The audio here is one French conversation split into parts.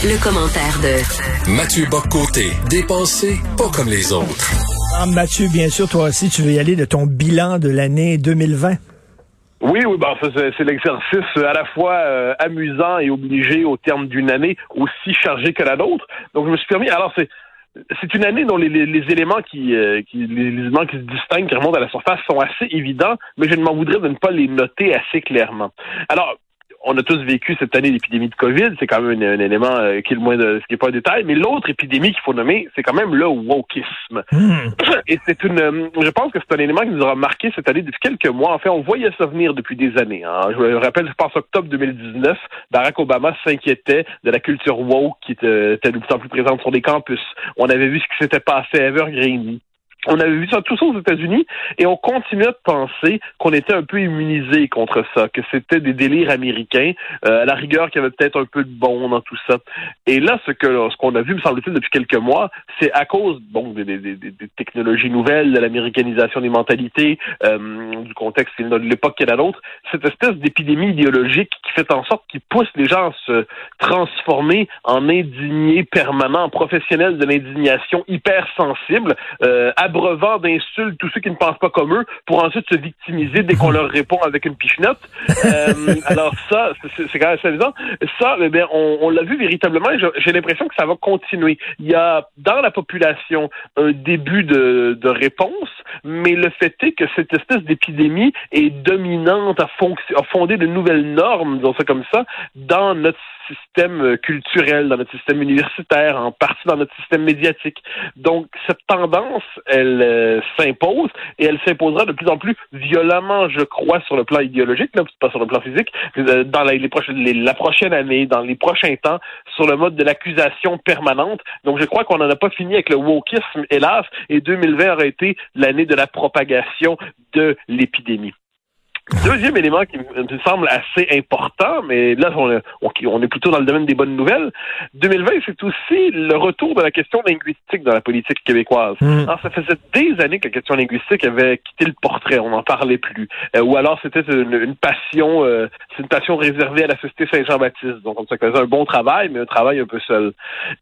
Le, commentaire de Mathieu Boccoté, dépensé pas comme les autres. Ah, Mathieu, bien sûr, toi aussi, tu veux y aller de ton bilan de l'année 2020. Oui, oui, ben, c'est l'exercice à la fois euh, amusant et obligé au terme d'une année aussi chargée que la nôtre. Donc, je me suis permis. Alors, c'est c'est une année dont les, éléments qui, euh, qui les, éléments qui se distinguent, qui remontent à la surface, sont assez évidents, mais je ne m'en voudrais de ne pas les noter assez clairement. Alors, on a tous vécu cette année l'épidémie de COVID, c'est quand même un, élément euh, qui est le moins de, ce qui est pas un détail, mais l'autre épidémie qu'il faut nommer, c'est quand même le wokisme. Hmm. Et c'est une, euh, je pense que c'est un élément qui nous aura marqué cette année depuis quelques mois. En fait, on voyait ça venir depuis des années. Hein. Je me rappelle, je pense octobre 2019, Barack Obama s'inquiétait de la culture woke qui était, était de plus en plus présente sur les campus. On avait vu ce qui s'était passé à Evergreen. On avait vu ça tout ça aux États-Unis et on continuait de penser qu'on était un peu immunisé contre ça, que c'était des délires américains, euh, à la rigueur qu'il y avait peut-être un peu de bon dans tout ça. Et là, ce que ce qu'on a vu, me semble-t-il, depuis quelques mois, c'est à cause bon des, des, des, technologies nouvelles, de l'américanisation des mentalités, euh, du contexte de l'époque qui est la nôtre, cette espèce d'épidémie idéologique qui fait en sorte qu'il pousse les gens à se transformer en indignés permanents, en professionnels de l'indignation hyper sensibles, euh, abreuvant d'insultes tous ceux qui ne pensent pas comme eux pour ensuite se victimiser dès qu'on leur répond avec une pichenote. Euh, alors ça, c'est quand même amusant. Ça, eh bien, on, on l'a vu véritablement j'ai l'impression que ça va continuer. Il y a dans la population un début de, de réponse, mais le fait est que cette espèce d'épidémie est dominante, à, à fonder de nouvelles normes, disons ça comme ça, dans notre système culturel, dans notre système universitaire, en partie dans notre système médiatique. Donc, cette tendance, elle euh, s'impose et elle s'imposera de plus en plus violemment, je crois, sur le plan idéologique, là, pas sur le plan physique, euh, dans la, les la prochaine année, dans les prochains temps, sur le mode de l'accusation permanente. Donc, je crois qu'on n'en a pas fini avec le wokisme, hélas, et 2020 aurait été l'année de la propagation de l'épidémie. Deuxième élément qui me semble assez important, mais là, on, est plutôt dans le domaine des bonnes nouvelles. 2020, c'est aussi le retour de la question linguistique dans la politique québécoise. Hmm. Alors, ça faisait des années que la question linguistique avait quitté le portrait, on n'en parlait plus. Euh, ou alors, c'était une, passion, euh, c'est une passion réservée à la Société Saint-Jean-Baptiste. Donc, on ça faisait un bon travail, mais un travail un peu seul.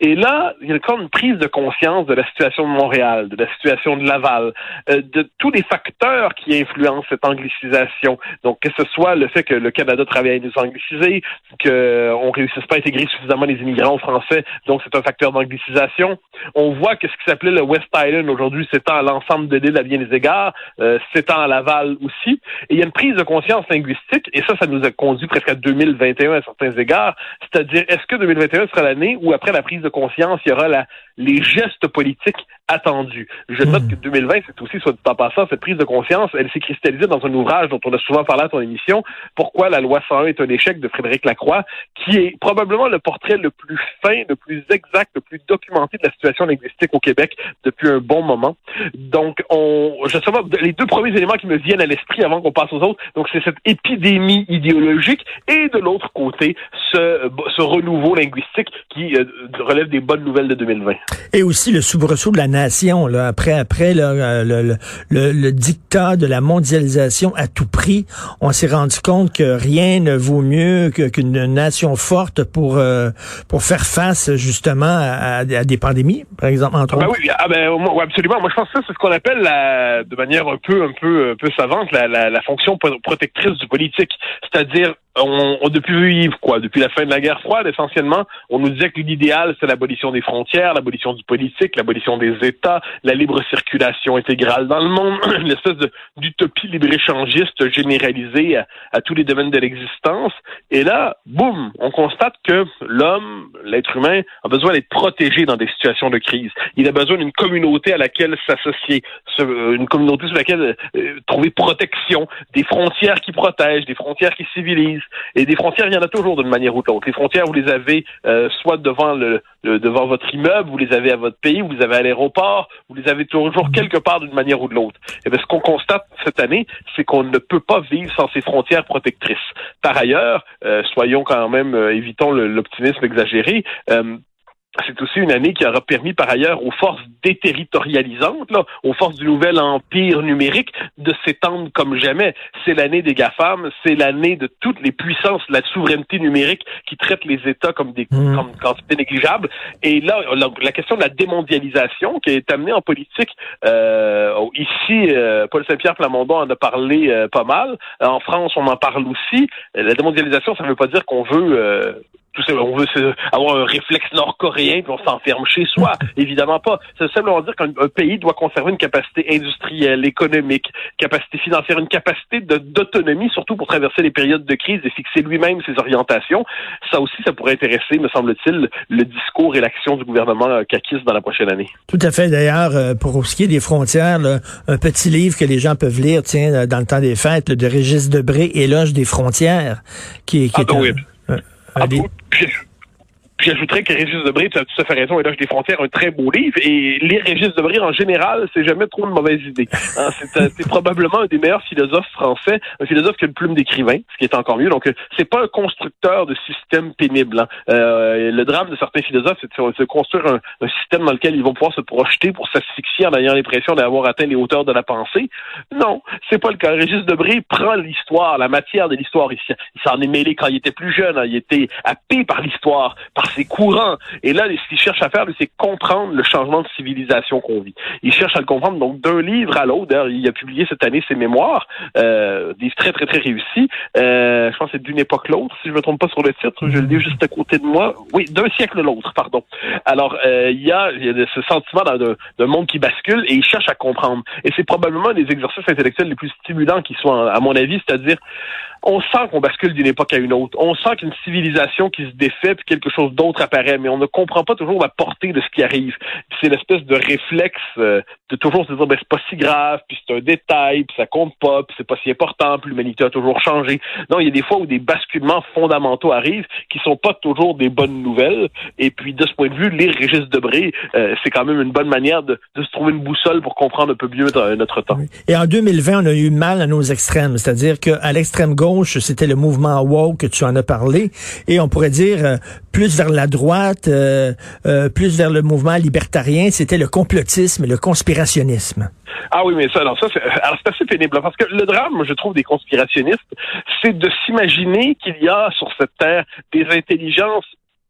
Et là, il y a comme une prise de conscience de la situation de Montréal, de la situation de Laval, euh, de tous les facteurs qui influencent cette anglicisation donc, que ce soit le fait que le Canada travaille à nous angliciser, qu'on réussisse pas à intégrer suffisamment les immigrants français, donc c'est un facteur d'anglicisation. On voit que ce qui s'appelait le West Island aujourd'hui s'étend à l'ensemble de l'île à bien des égards, euh, s'étend à Laval aussi. Et il y a une prise de conscience linguistique, et ça, ça nous a conduit presque à 2021 à certains égards. C'est-à-dire, est-ce que 2021 sera l'année où, après la prise de conscience, il y aura la, les gestes politiques attendus? Je note hmm. que 2020, c'est aussi, soit en passant, cette prise de conscience, elle s'est cristallisée dans un ouvrage dont on a souvent parlé à ton émission, Pourquoi la loi 101 est un échec de Frédéric Lacroix, qui est probablement le portrait le plus fin, le plus exact, le plus documenté de la situation linguistique au Québec depuis un bon moment. Donc, on, pas, les deux premiers éléments qui me viennent à l'esprit avant qu'on passe aux autres, donc c'est cette épidémie idéologique et de l'autre côté, ce, renouveau linguistique qui euh, relève des bonnes nouvelles de 2020. Et aussi le soubresaut de la nation, après, après le, le, le, le dictat de la mondialisation à tout prix on s'est rendu compte que rien ne vaut mieux qu'une nation forte pour euh, pour faire face justement à, des pandémies, par exemple entre ah ben oui, ah ben, absolument. Moi, je pense que ça, c'est ce qu'on appelle la, de manière un peu un peu un peu savante la, la, la fonction protectrice du politique, c'est-à-dire on, on depuis vivre quoi depuis la fin de la guerre froide essentiellement on nous disait que l'idéal c'est l'abolition des frontières l'abolition du politique l'abolition des États la libre circulation intégrale dans le monde une espèce d'utopie libre-échangiste généralisée à, tous les domaines de l'existence. Et là boum on constate que l'homme l'être humain a besoin d'être protégé dans des situations de crise. Il a besoin d'une communauté à laquelle s'associer une communauté sur laquelle euh, trouver protection des frontières qui protègent des frontières qui civilisent. Et des frontières, il y en a toujours d'une manière manière ou de l'autre. Les frontières, vous les avez euh, soit devant le, devant votre immeuble, vous les avez à votre pays, vous les avez à l'aéroport, vous les avez toujours quelque part d'une manière ou de l'autre. Et eh bien, ce qu'on constate cette année, c'est qu'on ne peut pas vivre sans ces frontières protectrices. Par ailleurs, euh, soyons quand même, évitons l'optimisme exagéré c'est aussi une année qui aura permis par ailleurs aux forces déterritorialisantes, là, aux forces du nouvel empire numérique, de s'étendre comme jamais. C'est l'année des GAFAM, c'est l'année de toutes les puissances de la souveraineté numérique qui traitent les États comme des mmh. comme quantités négligeables. Et là, la, question de la démondialisation qui est amenée en politique, euh, ici, euh, Paul Saint-Pierre Plamondon en a parlé euh, pas mal. En France, on en parle aussi. La démondialisation, ça ne veut pas dire qu'on veut on veut avoir un réflexe nord-coréen puis on s'enferme chez soi. Évidemment pas. C'est simplement dire qu'un pays doit conserver une capacité industrielle, économique, capacité financière, une capacité d'autonomie, surtout pour traverser les périodes de crise et fixer lui-même ses orientations. Ça aussi, ça pourrait intéresser, me semble-t-il, le discours et l'action du gouvernement Kakis dans la prochaine année. Tout à fait. D'ailleurs, euh, pour ce qui est des frontières, un petit livre que les gens peuvent lire, tiens, dans le temps des fêtes, de Régis Debré, Éloge des frontières, qui, qui ah, est un, ah, j'ajouterais que Régis Debré, tu as tout à fait raison, Éloge des frontières, un très beau livre. Et lire Régis Debré, en général, c'est jamais trop une mauvaise idée. Hein, euh, c'est probablement un des meilleurs philosophes français, un philosophe qui a une plume d'écrivain, ce qui est encore mieux. Donc, euh, c'est pas un constructeur de système pénible. Hein. Euh, le drame de certains philosophes, c'est de, construire un, système dans lequel ils vont pouvoir se projeter pour s'asphyxier en ayant l'impression d'avoir atteint les hauteurs de la pensée. Non, c'est pas le cas. Régis Debré prend l'histoire, la matière de l'histoire. Il s'en est mêlé quand il était plus jeune. Hein. Il était happé par l'histoire, par c'est courant. Et là, ce qu'il cherche à faire, c'est comprendre le changement de civilisation qu'on vit. Il cherche à le comprendre donc d'un livre à l'autre. D'ailleurs, il a publié cette année ses mémoires, euh, des très très très réussis. Euh, je pense que c'est d'une époque l'autre, si je me trompe pas sur le titre. Je le lis juste à côté de moi. Oui, d'un siècle l'autre, pardon. Alors, euh, il, y a, y a ce sentiment d'un monde qui bascule et il cherche à comprendre. Et c'est probablement un des exercices intellectuels les plus stimulants qui soient, à mon avis, c'est-à-dire on sent qu'on bascule d'une époque à une autre. On sent qu'une civilisation qui se défait puis quelque chose d'autre apparaît, mais on ne comprend pas toujours la portée de ce qui arrive. C'est l'espèce de réflexe euh, de toujours se dire ben c'est pas si grave, puis c'est un détail, puis ça compte pas, puis c'est pas si important, puis l'humanité a toujours changé. Non, il y a des fois où des basculements fondamentaux arrivent qui sont pas toujours des bonnes nouvelles. Et puis de ce point de vue, lire Régis Debré, euh, c'est quand même une bonne manière de, se trouver une boussole pour comprendre un peu mieux notre temps. Et en 2020, on a eu mal à nos extrêmes, c'est-à-dire qu'à l'extrême gauche c'était le mouvement woke que tu en as parlé, et on pourrait dire euh, plus vers la droite, euh, euh, plus vers le mouvement libertarien, c'était le complotisme et le conspirationnisme. Ah oui, mais ça, alors ça, c'est, c'est assez pénible parce que le drame, je trouve, des conspirationnistes, c'est de s'imaginer qu'il y a sur cette terre des intelligences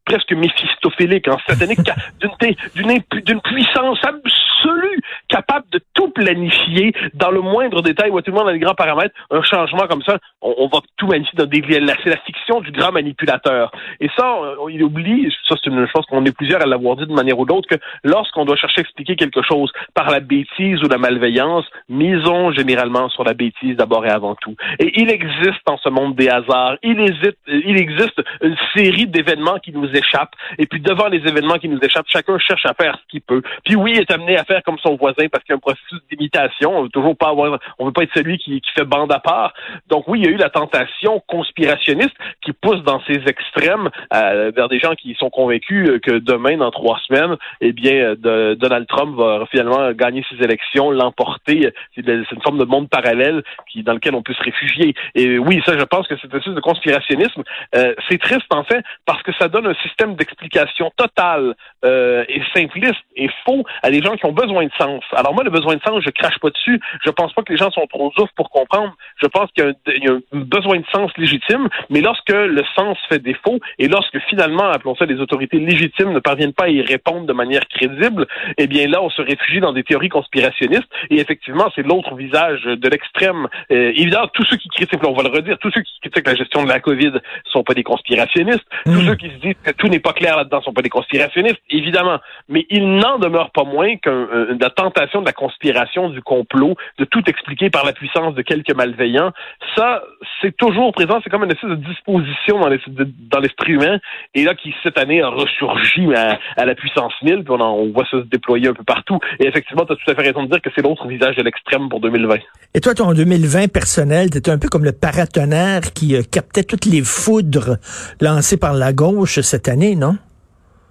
presque méphistophéliques, hein, sataniques, d'une, puissance absolue capable de tout planifier dans le moindre détail ou à tout le monde dans les grands paramètres. Un changement comme ça, on, va tout magnifier dans des C'est la fiction du grand manipulateur. Et ça, on, il oublie, ça c'est une chose qu'on est plusieurs à l'avoir dit de manière ou d'autre, que lorsqu'on doit chercher à expliquer quelque chose par la bêtise ou la malveillance, misons généralement sur la bêtise d'abord et avant tout. Et il existe dans ce monde des hasards, il, hésite, il existe une série d'événements qui nous échappent. Et puis devant les événements qui nous échappent, chacun cherche à faire ce qu'il peut. Puis oui, il est amené à faire comme son voisin parce qu'il y a un processus d'imitation. On veut toujours pas avoir, on veut pas être celui qui, qui fait bande à part. Donc oui, il y a eu la tentation conspirationniste qui pousse dans ces extrêmes euh, vers des gens qui sont convaincus euh, que demain, dans trois semaines, eh bien, de, Donald Trump va finalement gagner ses élections, l'emporter. C'est une forme de monde parallèle dans lequel on peut se réfugier. Et oui, ça, je pense que cette espèce de conspirationnisme, euh, c'est triste en fait parce que ça donne un système d'explication total et simpliste et faux à des gens qui ont besoin de sens. Alors moi, le besoin de sens, je crache pas dessus. Je pense pas que les gens sont trop ouf pour comprendre. Je pense qu'il y, a un besoin de sens légitime, mais lorsque le sens fait défaut et lorsque finalement, appelons ça les autorités légitimes ne parviennent pas à y répondre de manière crédible, eh bien là, on se réfugie dans des théories conspirationnistes. Et effectivement, c'est l'autre visage de l'extrême. Euh, évidemment, tous ceux qui critiquent, on va le redire, tous ceux qui critiquent la gestion de la COVID sont pas des conspirationnistes. Tous hmm. ceux qui se disent que tout n'est pas clair là-dedans, sont pas des conspirationnistes, évidemment, mais il n'en demeure pas moins que la tentation de la conspiration, du complot, de tout expliquer par la puissance de quelques malveillants, ça, c'est toujours présent, c'est comme une espèce de disposition dans l'esprit humain, et là, qui cette année a ressurgi à, la puissance 1000, puis on, voit ça se déployer un peu partout, et effectivement, tu as tout à fait raison de dire que c'est l'autre visage de l'extrême pour 2020. Et toi, ton 2020 personnel, tu un peu comme le paratonnerre qui euh, captait toutes les foudres lancées par la gauche cette année, non?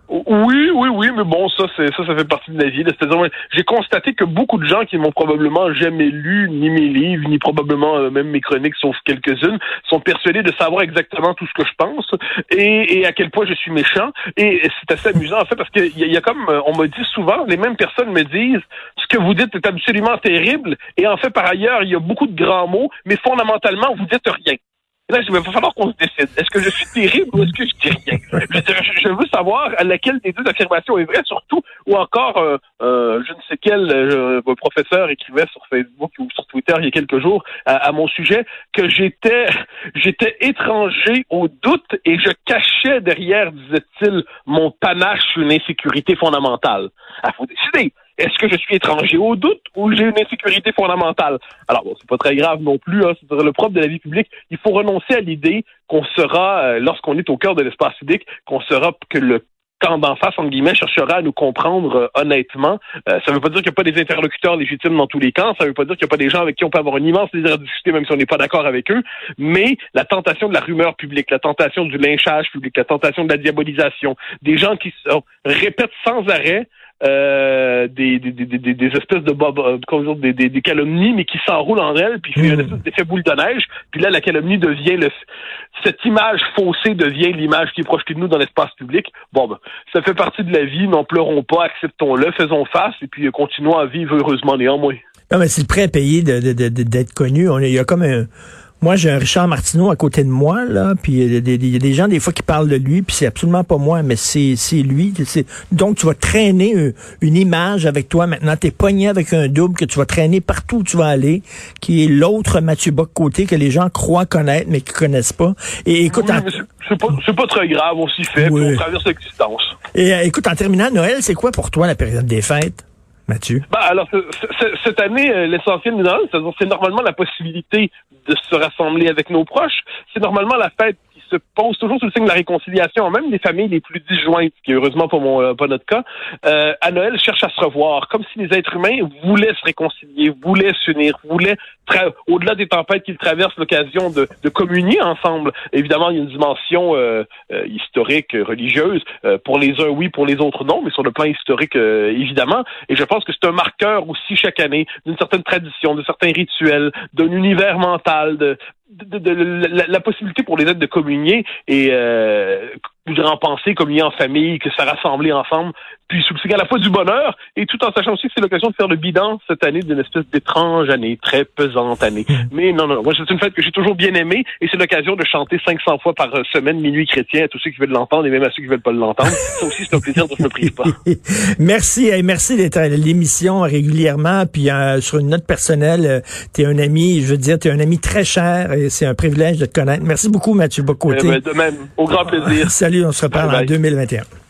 Oui, oui, oui, mais bon, ça, c'est ça, ça fait partie de la vie. J'ai constaté que beaucoup de gens qui m'ont probablement jamais lu ni mes livres, ni probablement euh, même mes chroniques, sauf quelques-unes, sont persuadés de savoir exactement tout ce que je pense et, et à quel point je suis méchant. Et c'est assez amusant en fait parce qu'il y, y, a comme euh, on me dit souvent, les mêmes personnes me disent ce que vous dites est absolument terrible. Et en fait, par ailleurs, il y a beaucoup de grands mots, mais fondamentalement, vous dites rien. Là, il va falloir qu'on se décide. Est-ce que je suis terrible ou est-ce que je dis rien? Je, veux savoir laquelle des deux affirmations est vraie, surtout, ou encore, euh, euh, je ne sais quel euh, professeur écrivait sur Facebook ou sur Twitter il y a quelques jours à, mon sujet que j'étais j'étais étranger au doute et je cachais derrière, disait-il, mon panache une insécurité fondamentale. Il faut décider. Est-ce que je suis étranger au doute ou j'ai une insécurité fondamentale? Alors, bon, c'est pas très grave non plus. Hein, c'est le propre de la vie publique. Il faut renoncer à l'idée qu'on sera, euh, lorsqu'on est au cœur de l'espace civique, qu'on sera que le camp d'en face, entre guillemets, cherchera à nous comprendre euh, honnêtement. Euh, ça ne veut pas dire qu'il n'y a pas des interlocuteurs légitimes dans tous les camps. Ça ne veut pas dire qu'il n'y a pas des gens avec qui on peut avoir une immense désir à discuter, même si on n'est pas d'accord avec eux. Mais la tentation de la rumeur publique, la tentation du lynchage public, la tentation de la diabolisation, des gens qui se répètent sans arrêt euh, des, des, des, des, espèces de bob, euh, des, des, des, calomnies, mais qui s'enroulent en elles, puis il y a une espèce d'effet boule de neige, puis là, la calomnie devient le, cette image faussée devient l'image qui est projetée de nous dans l'espace public. Bon, ben, ça fait partie de la vie, n'en pleurons pas, acceptons-le, faisons face, et puis continuons à vivre heureusement néanmoins. Non, mais c'est le prêt à payer d'être de, de, connu. On, il y a comme un moi, j'ai un Richard Martineau à côté de moi, là, puis il y, a des gens des fois qui parlent de lui, puis c'est absolument pas moi, mais c'est lui. Donc, tu vas traîner une, image avec toi maintenant. T'es pogné avec un double que tu vas traîner partout où tu vas aller, qui est l'autre Mathieu Bock côté que les gens croient connaître, mais qui connaissent pas. Et écoute, c'est pas, pas très grave, on s'y fait, on traverse l'existence. Et euh, écoute, en terminant, Noël, c'est quoi pour toi la période des fêtes? Mathieu? Bah alors, cette année, euh, l'essentiel, c'est normalement la possibilité de se rassembler avec nos proches. C'est normalement la fête se pose toujours sous le signe de la réconciliation, même les familles les plus disjointes, qui heureusement pas, mon, euh, pas notre cas, euh, à Noël cherchent à se revoir, comme si les êtres humains voulaient se réconcilier, voulaient s'unir, voulaient, au-delà des tempêtes qu'ils traversent, l'occasion de, de, communier ensemble. Évidemment, il y a une dimension euh, euh historique, religieuse. pour les uns, oui, pour les autres, non, mais sur le plan historique, évidemment. Et je pense que c'est un marqueur aussi chaque année d'une certaine tradition, de certains rituels, d'un univers mental, de, de, la, possibilité pour les êtres de communier et euh, en penser, communier en famille, que ça rassembler ensemble, puis signe à la fois du bonheur et tout en sachant aussi que c'est l'occasion de faire le bilan cette année d'une espèce d'étrange année, très pesante année. Mais non, non, moi c'est une fête que j'ai toujours bien aimée et c'est l'occasion de chanter 500 fois par semaine Minuit chrétien à tous ceux qui veulent l'entendre et même à ceux qui veulent pas l'entendre. Ça aussi c'est un plaisir de se me prive pas. merci, et merci d'être à l'émission régulièrement puis euh, sur une note personnelle, euh, tu es un ami, je veux dire, tu es un ami très cher et c'est un privilège de te connaître. Merci beaucoup Mathieu Bocoté. Ben, de même, au grand plaisir. Salut, on se reparle en 2021.